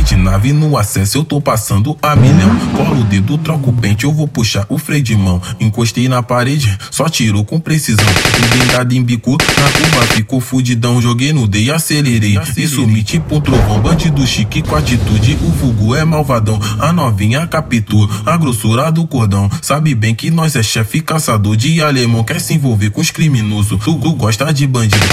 De nave no acesso, eu tô passando a milhão. Colo o dedo, troco o pente, eu vou puxar o freio de mão. Encostei na parede, só tirou com precisão. Blindado em bico, na curva ficou fudidão. Joguei no D e acelerei. Isso me tipo um trovão. Bandido chique com atitude, o vulgo é malvadão. A novinha captou a grossura do cordão. Sabe bem que nós é chefe caçador de alemão. Quer se envolver com os criminosos. Tu, tu gosta de bandido,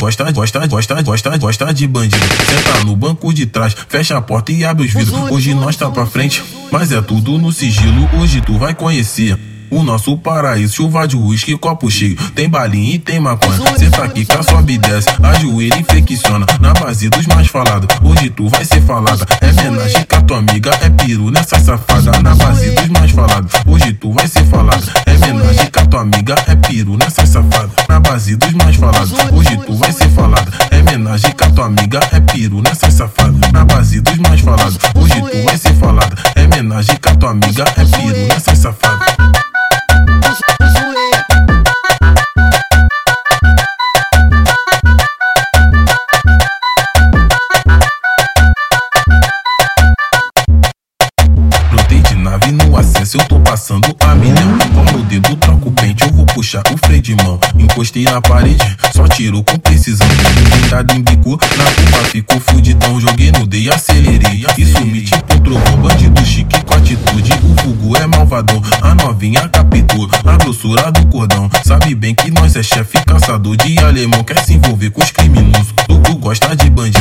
gosta, gosta, gosta, gosta, gosta, gosta de bandido. Senta no banco de trás, fecha a porta e abre os vidros. Hoje nós tá pra frente, mas é tudo no sigilo. Hoje tu vai conhecer. O nosso paraíso, chuva de uísque, copo cheio. Tem balinha e tem maconha. Cê tá aqui, cá sobe e desce. Ajoelha e infecciona. Na base dos mais falados. Hoje tu vai ser falada. É homenagem com a tua amiga. É piru nessa safada. Na base dos mais falados. Hoje tu vai ser falada. É homenagem com a tua amiga. É piru nessa safada. Na base dos mais falados. Hoje tu vai ser falada. É homenagem com a tua amiga. É piru nessa safada. Na base passando a milhão. Com o dedo, troco o pente, eu vou puxar o freio de mão. Encostei na parede, só tirou com precisão. Blindado em bico, na curva ficou fudidão. Joguei no D e acelerei. Isso me tipo trovão, bandido chique com atitude. O vulgo é malvadão, a novinha captou a grossura do cordão. Sabe bem que nós é chefe caçador de alemão. Quer se envolver com os criminosos. Tu gosta de bandido,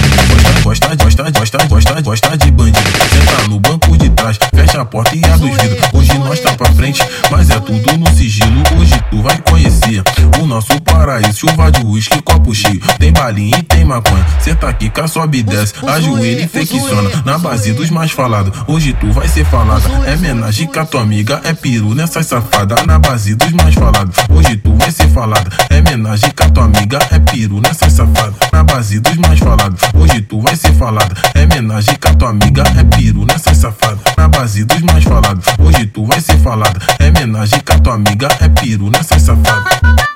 gosta, gosta, gosta, gosta, gosta, gosta de bandido. Senta no banco de trás, fecha a porta e abre os vidros. Hoje nós tá pra frente, mas é tudo no sigilo. Hoje tu vai conhecer o nosso paraíso. Chuva de uísque, copo cheio. Tem balinha e tem maconha. Cê tá aqui, cá sobe e desce. Ajoelha e infecciona. Na base dos mais falados. Hoje tu vai ser falada. É homenagem com a tua amiga. É piru nessa safada. Na base dos mais falados. Hoje tu vai ser falada. É homenagem com a tua amiga. É piru nessa safada. Na base dos mais falados. Hoje tu vai ser falada. É homenagem com a tua amiga. É piru nessa safada. Na base dos mais falados. Hoje tu vai ser falada. É homenagem com a tua amiga. É piru nessa safada.